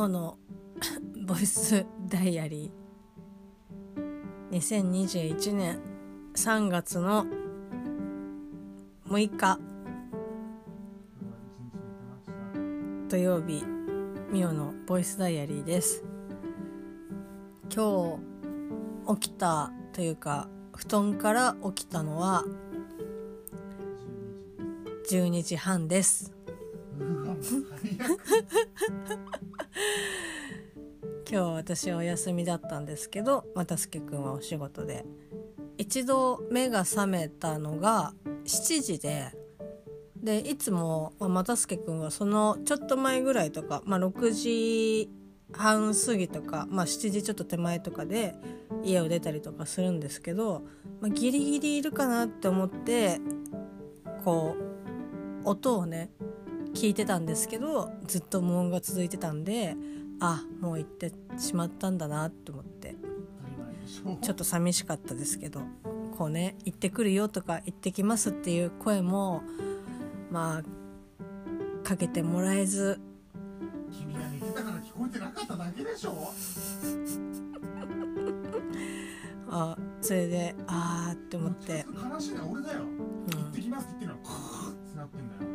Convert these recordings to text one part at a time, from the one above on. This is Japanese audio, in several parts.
今日の ボイスダイアリー。2021年3月の6日。土曜日ミオのボイスダイアリーです。今日起きたというか布団から起きたのは12時半です。今日私はお休みだったんですけど又助君はお仕事で。一度目が覚めたのが7時ででいつも、又助君はそのちょっと前ぐらいとか、まあ、6時半過ぎとか、まあ、7時ちょっと手前とかで家を出たりとかするんですけど、まあ、ギリギリいるかなって思ってこう音をね聞いてたんですけどずっと無音が続いてたんであもう行ってしまったんだなと思って。ちょっと寂しかったですけどこうね行ってくるよとか行ってきますっていう声もまあかけてもらえず。君が寝てたから聞こえてなかっただけでしょ。あそれでああって思って。悲しいのは俺だよ、行ってきますって言ってるのはカーってなってんだよ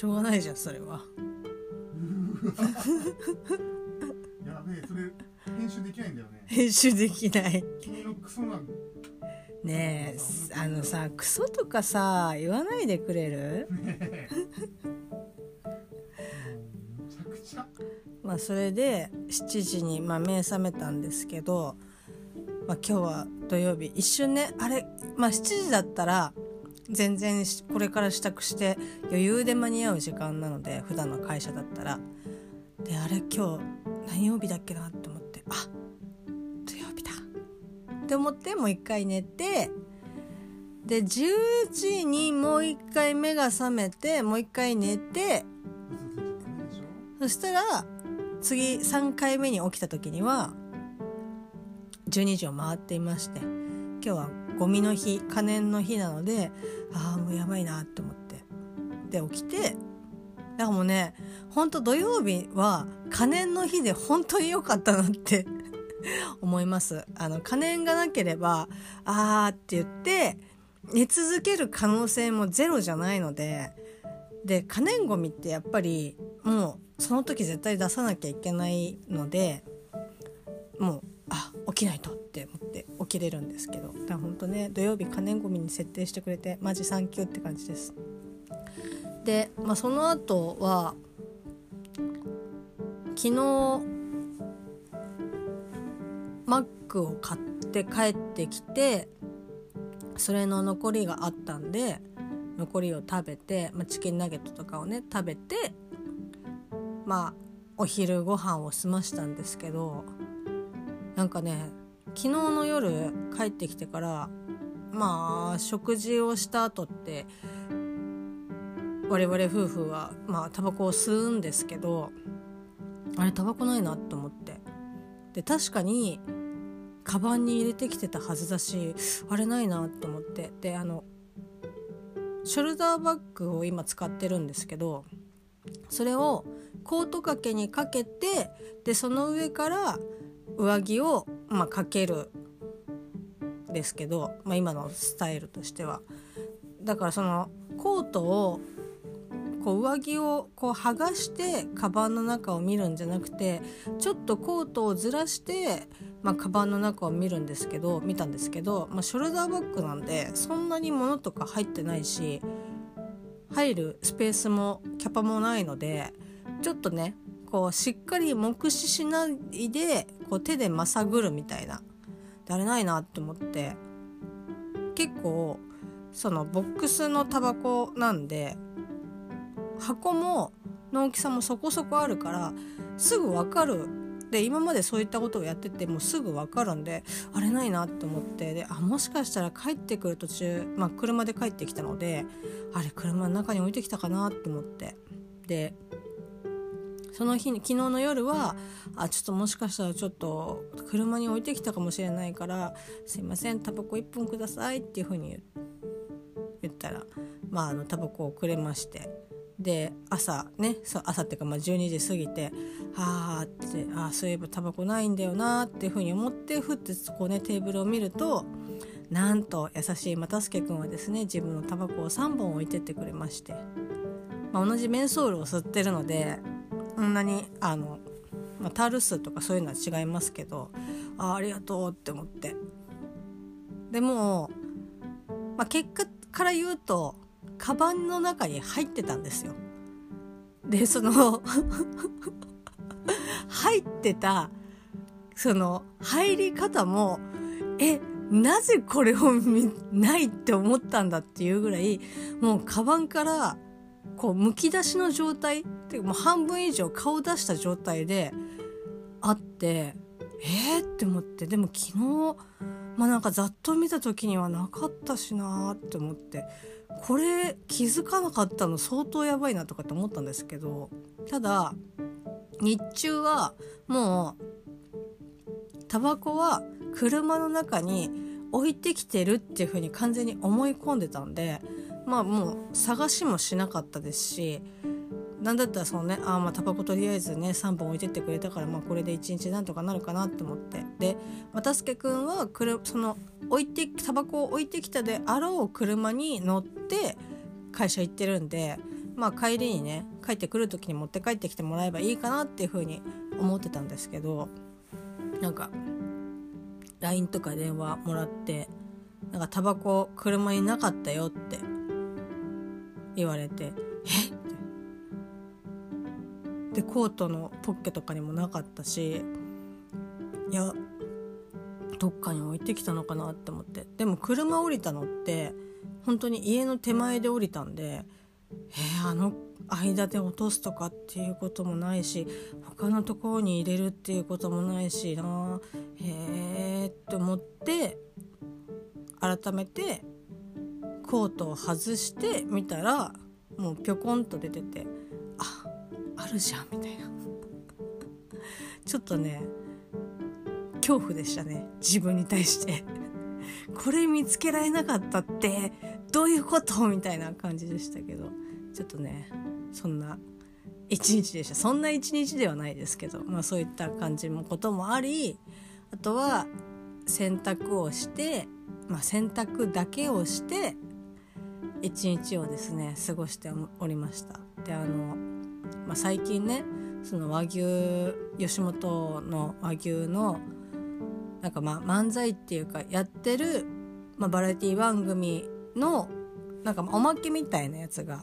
しょうがないじゃんそれは。やべえそれ編集できないんだよね。編集できない。君のクソなねえあのさクソとかさ言わないでくれる？ねむちゃくちゃ。まあそれで7時にまあ目覚めたんですけど、まあ、今日は土曜日。一瞬ねあれまあ7時だったら全然これから支度して余裕で間に合う時間なので普段の会社だったら。であれ今日何曜日だっけなって思ってあ土曜日だ。って思ってもう一回寝てで10時にもう一回目が覚めてもう一回寝てそしたら次3回目に起きた時には12時を回っていまして今日はゴミの日可燃の日なのでああもうやばいなって思って。で起きてだからもうねほんと土曜日は可燃の日で本当に良かったなって 思います。あの可燃がなければあーって言って寝続ける可能性もゼロじゃないのでで可燃ごみってやっぱりもうその時絶対出さなきゃいけないのでもうあ起きないとって思って起きれるんですけどだから本当ね土曜日可燃ごみに設定してくれてマジサンキューって感じです。で、まあ、その後は昨日マックを買って帰ってきてそれの残りがあったんで残りを食べて、まあ、チキンナゲットとかをね食べてまあお昼ご飯を済ましたんですけどなんかね昨日の夜帰ってきてからまあ食事をした後って我々夫婦はまあタバコを吸うんですけどあれタバコないなと思って。で確かにカバンに入れてきてたはずだしあれないなと思って。であのショルダーバッグを今使ってるんですけどそれをコート掛けにかけてでその上から上着を、まあ、かけるですけど、まあ、今のスタイルとしては。だからそのコートをこう上着をこう剥がしてカバンの中を見るんじゃなくてちょっとコートをずらして、まあ、カバンの中を見るんですけど見たんですけど、まあ、ショルダーバッグなんでそんなに物とか入ってないし入るスペースもキャパもないのでちょっとねこうしっかり目視しないでこう手でまさぐるみたいな。であれないなって思って。結構そのボックスのタバコなんで箱もの大きさもそこそこあるからすぐ分かる。で今までそういったことをやっててもうすぐ分かるんであれないなって思って。であもしかしたら帰ってくる途中、まあ、車で帰ってきたのであれ車の中に置いてきたかなって思って。でその日に昨日の夜はあちょっともしかしたらちょっと車に置いてきたかもしれないから「すいませんタバコ1本ください」っていうふうに言ったらまああのタバコをくれまして。で朝ねそう朝っていうかまあ12時過ぎてあーってあそういえばタバコないんだよなっていうふうに思ってふってこうねテーブルを見るとなんと優しい又助君はですね自分のタバコを3本置いてってくれまして、まあ、同じメンソールを吸ってるのでんなにあの、まあ、タール数とかそういうのは違いますけどあありがとうって思ってでも、まあ、結果から言うとカバンの中に入ってたんですよ。でその 入ってたその入り方もえなぜこれを見ないって思ったんだっていうぐらいもうカバンからこうむき出しの状態ていうかもう半分以上顔出した状態であってえー、って思ってでも昨日まあなんかざっと見た時にはなかったしなーって思ってこれ気づかなかったの相当やばいなとかって思ったんですけどただ日中はもうタバコは車の中に置いてきてるっていう風に完全に思い込んでたんでまあもう探しもしなかったですしなんだったらそのねあまあタバコとりあえずね3本置いてってくれたからまあこれで1日なんとかなるかなって思って。で又助君はくるその置いてタバコを置いてきたであろう車に乗って会社行ってるんでまあ帰りにね帰ってくる時に持って帰ってきてもらえばいいかなっていうふうに思ってたんですけどなんか LINE とか電話もらってなんかタバコ車になかったよって言われてえ？でコートのポッケとかにもなかったしいやどっかに置いてきたのかなって思って。でも車降りたのって本当に家の手前で降りたんでえー、あの間で落とすとかっていうこともないし他のところに入れるっていうこともないしな。へえって思って改めてコートを外してみたらもうぴょこんと出ててるじゃんみたいな。ちょっとね恐怖でしたね自分に対して。これ見つけられなかったってどういうこと？みたいな感じでしたけど。ちょっとねそんな一日でした。そんな一日ではないですけど、まあ、そういった感じもこともありあとは洗濯をして、まあ、洗濯だけをして一日をですね過ごしておりました。であの、まあ、最近ねその和牛吉本の和牛のなんかまあ漫才っていうかやってる、まあ、バラエティ番組のなんかおまけみたいなやつが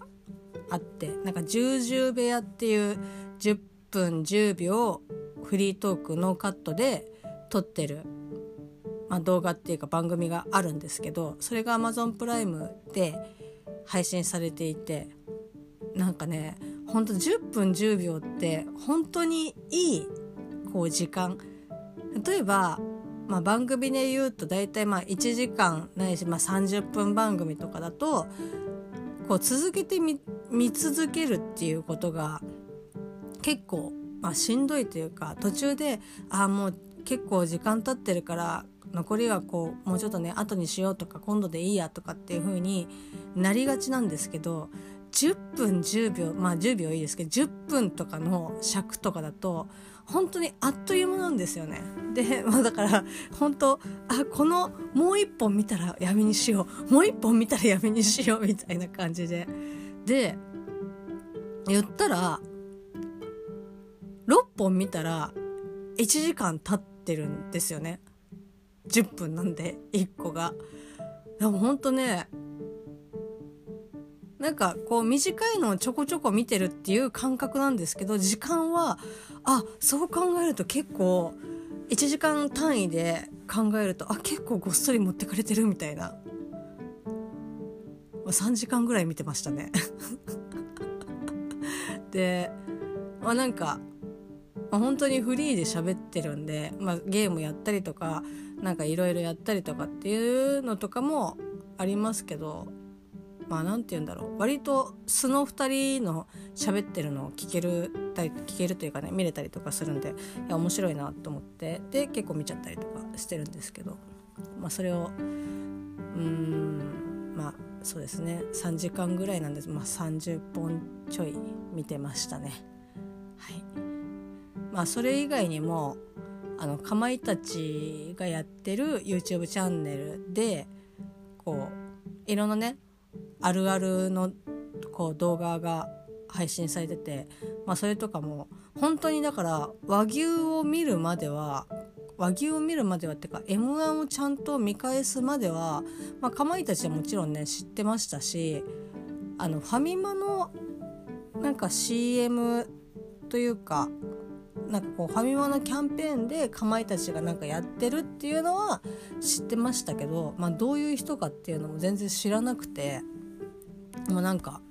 あってなんか「十十部屋」っていう10分10秒フリートークノーカットで撮ってる、まあ、動画っていうか番組があるんですけどそれが Amazon プライムで配信されていてなんかねほんと10分10秒って本当にいいこう時間。例えば、まあ、番組で言うと大体まあ1時間ないし、まあ、30分番組とかだとこう続けてみ見続けるっていうことが結構、まあ、しんどいというか途中でああもう結構時間経ってるから残りはこうもうちょっとね後にしようとか今度でいいやとかっていう風になりがちなんですけど10分10秒まあ10秒いいですけど10分とかの尺とかだと本当にあっという間なんですよね。で、まあ、だから本当あこのもう一本見たら闇にしようもう一本見たら闇にしようみたいな感じでで言ったら6本見たら1時間経ってるんですよね10分なんで1個が。でもほんとねなんかこう短いのをちょこちょこ見てるっていう感覚なんですけど時間はあそう考えると結構1時間単位で考えるとあ結構ごっそり持ってかれてるみたいな。3時間ぐらい見てましたね。でまあなんか、まあ、本当にフリーで喋ってるんで、まあ、ゲームやったりとかなんかいろいろやったりとかっていうのとかもありますけどまあ何て言うんだろう。割と素の2人の喋ってるのを聞ける聞けるというかね見れたりとかするんでいや面白いなと思って。で結構見ちゃったりとかしてるんですけど、まあ、それをうーんまあそうですね。3時間ぐらいなんです、まあ、30本ちょい見てましたね。はい。まあ、それ以外にもあのかまいたちがやってる YouTube チャンネルでこういろんなねあるあるのこう動画が配信されてて、まあ、それとかも本当にだから和牛を見るまでは和牛を見るまではっていうか m 1をちゃんと見返すまでは、まあ、かまいたちはもちろんね知ってましたしあのファミマのなんか CM というかなんかこうファミマのキャンペーンでかまいたちがなんかやってるっていうのは知ってましたけど、まあ、どういう人かっていうのも全然知らなくてもうなんか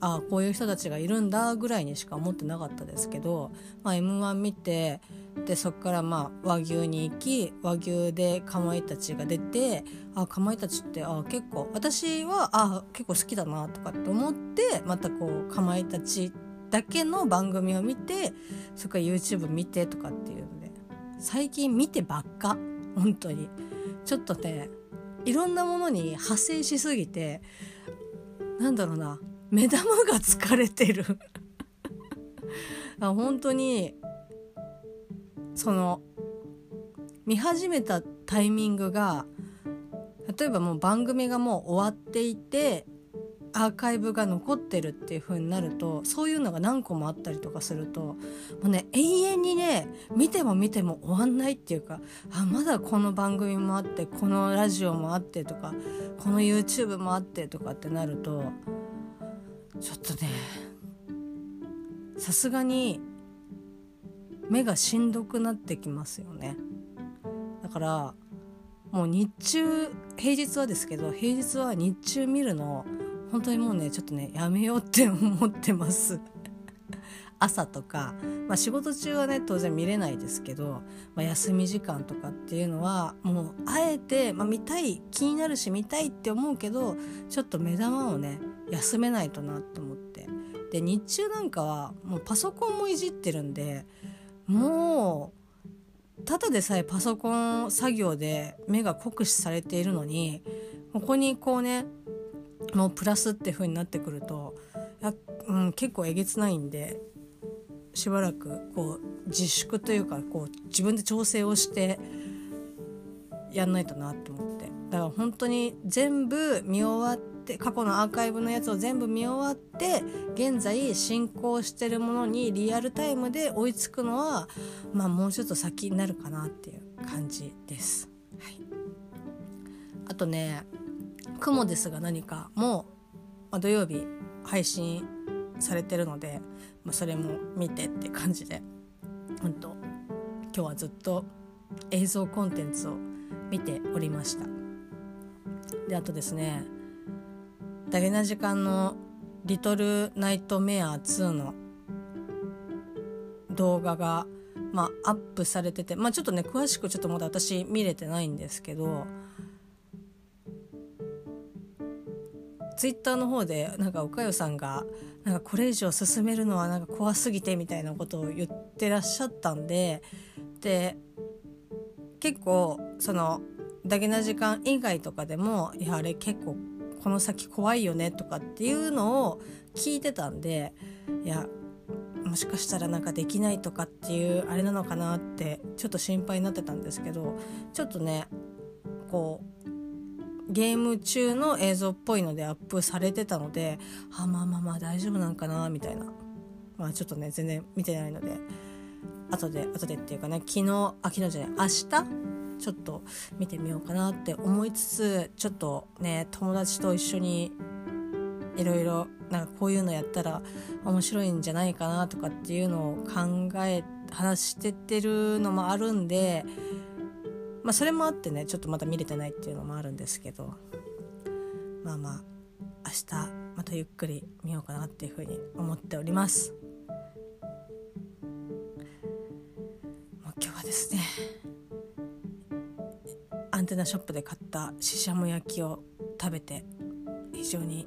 ああこういう人たちがいるんだぐらいにしか思ってなかったですけど、まあ、m 1見てでそこからまあ和牛に行き和牛でかまいたちが出てあかまいたちってあ結構私はあ結構好きだなとかって思ってまたこうかまいたちだけの番組を見てそれから YouTube 見てとかっていうので最近見てばっか本当に。ちょっとねいろんなものに派生しすぎてなんだろうな。目玉が疲れてる。あ本当にその見始めたタイミングが例えばもう番組がもう終わっていてアーカイブが残ってるっていう風になるとそういうのが何個もあったりとかするともうね永遠にね見ても見ても終わんないっていうかあまだこの番組もあってこのラジオもあってとかこの YouTube もあってとかってなるとちょっとねさすがに目がしんどくなってきますよね。だからもう日中平日はですけど平日は日中見るの本当にもうねちょっとねやめようって思ってます。朝とか、まあ、仕事中はね当然見れないですけど、まあ、休み時間とかっていうのはもうあえて、まあ、見たい気になるし見たいって思うけどちょっと目玉をね休めないとなと思って。で日中なんかはもうパソコンもいじってるんでもうただでさえパソコン作業で目が酷使されているのにここにこうねもうプラスって風になってくるとや、うん、結構えげつないんでしばらくこう自粛というかこう自分で調整をしてやんないとなと思ってだから本当に全部見終わって過去のアーカイブのやつを全部見終わって現在進行してるものにリアルタイムで追いつくのはまあもうちょっと先になるかなっていう感じです。はい、あとね「雲ですが何かも」まあ、土曜日配信されてるので、まあ、それも見てって感じで本当今日はずっと映像コンテンツを見ておりました。であとですねダゲな時間の「リトルナイトメア2」の動画が、まあ、アップされてて、まあ、ちょっとね詳しくちょっとまだ私見れてないんですけどツイッターの方でなんかおかよさんがなんかこれ以上進めるのはなんか怖すぎてみたいなことを言ってらっしゃったんでで結構そのダゲな時間以外とかでもいやあれ結構この先怖いよねとかっていうのを聞いてたんでいやもしかしたらなんかできないとかっていうあれなのかなってちょっと心配になってたんですけどちょっとねこうゲーム中の映像っぽいのでアップされてたのであまあまあまあ大丈夫なんかなみたいな。まあちょっとね全然見てないので。後で後でっていうかね昨日あ昨日じゃない明日？ちょっと見てみようかなって思いつつちょっとね友達と一緒にいろいろなんかこういうのやったら面白いんじゃないかなとかっていうのを考え話してってるのもあるんでまあそれもあってねちょっとまだ見れてないっていうのもあるんですけどまあまあ明日またゆっくり見ようかなっていうふうに思っております。もう今日はですねアンテナショップで買ったししゃも焼きを食べて非常に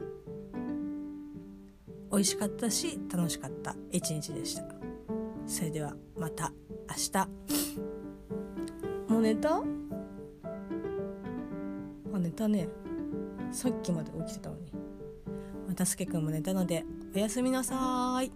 美味しかったし楽しかった一日でしたそれではまた明日のネタ？あ寝たね。さっきまで起きてたのに。またすけくんも寝たのでおやすみなさーい。